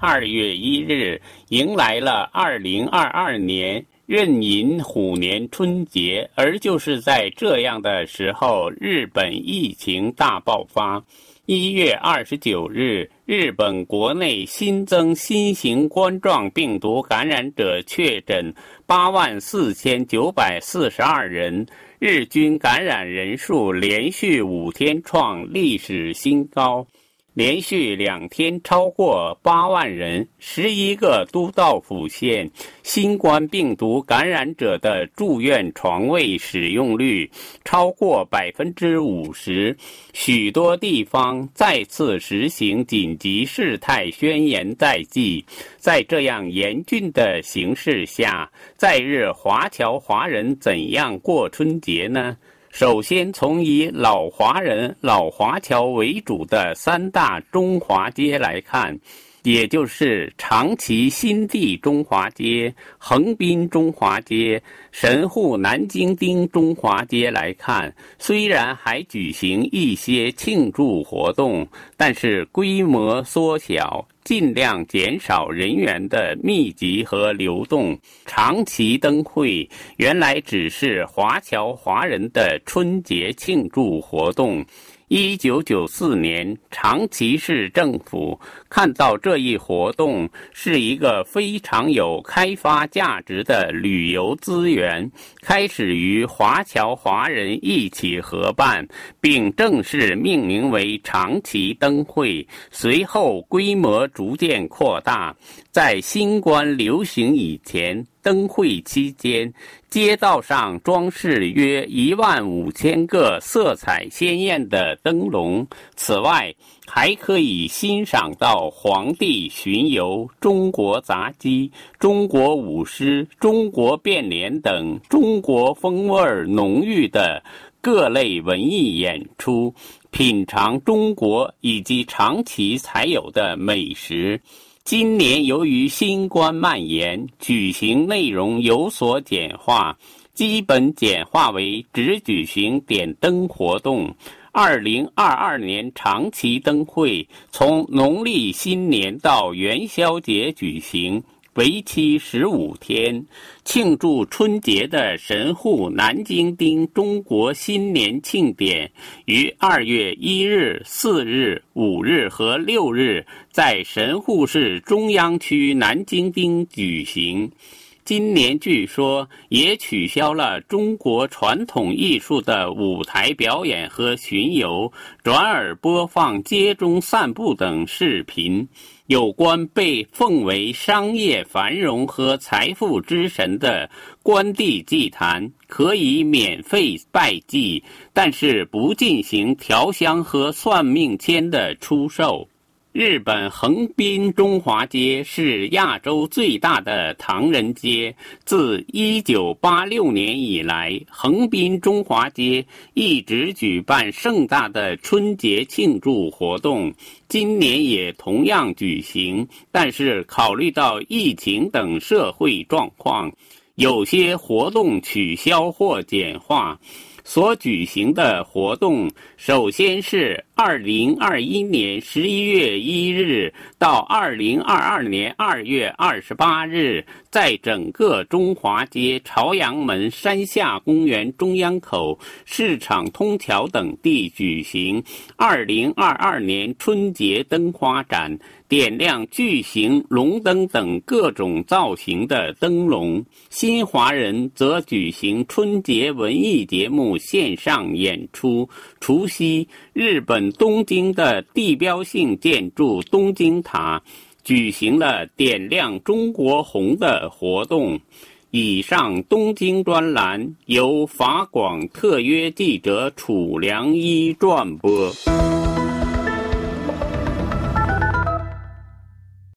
二月一日，迎来了二零二二年壬寅虎年春节。而就是在这样的时候，日本疫情大爆发。一月二十九日，日本国内新增新型冠状病毒感染者确诊八万四千九百四十二人，日均感染人数连续五天创历史新高。连续两天超过八万人，十一个都道府县新冠病毒感染者的住院床位使用率超过百分之五十，许多地方再次实行紧急事态宣言在即。在这样严峻的形势下，在日华侨华人怎样过春节呢？首先，从以老华人、老华侨为主的三大中华街来看，也就是长崎新地中华街、横滨中华街、神户南京町中华街来看，虽然还举行一些庆祝活动，但是规模缩小。尽量减少人员的密集和流动。长崎灯会原来只是华侨华人的春节庆祝活动。一九九四年，长崎市政府看到这一活动是一个非常有开发价值的旅游资源，开始与华侨华人一起合办，并正式命名为长崎灯会。随后规模逐渐扩大，在新冠流行以前。灯会期间，街道上装饰约一万五千个色彩鲜艳的灯笼。此外，还可以欣赏到皇帝巡游、中国杂技、中国舞狮、中国变脸等中国风味浓郁的各类文艺演出，品尝中国以及长崎才有的美食。今年由于新冠蔓延，举行内容有所简化，基本简化为只举行点灯活动。二零二二年长期灯会从农历新年到元宵节举行。为期十五天，庆祝春节的神户南京町中国新年庆典于二月一日、四日、五日和六日在神户市中央区南京町举行。今年据说也取消了中国传统艺术的舞台表演和巡游，转而播放街中散步等视频。有关被奉为商业繁荣和财富之神的关帝祭坛，可以免费拜祭，但是不进行调香和算命签的出售。日本横滨中华街是亚洲最大的唐人街。自1986年以来，横滨中华街一直举办盛大的春节庆祝活动，今年也同样举行。但是，考虑到疫情等社会状况，有些活动取消或简化。所举行的活动，首先是二零二一年十一月一日到二零二二年二月二十八日，在整个中华街、朝阳门、山下公园、中央口、市场通桥等地举行二零二二年春节灯花展。点亮巨型龙灯等各种造型的灯笼，新华人则举行春节文艺节目线上演出。除夕，日本东京的地标性建筑东京塔举行了点亮中国红的活动。以上东京专栏由法广特约记者楚良一转播。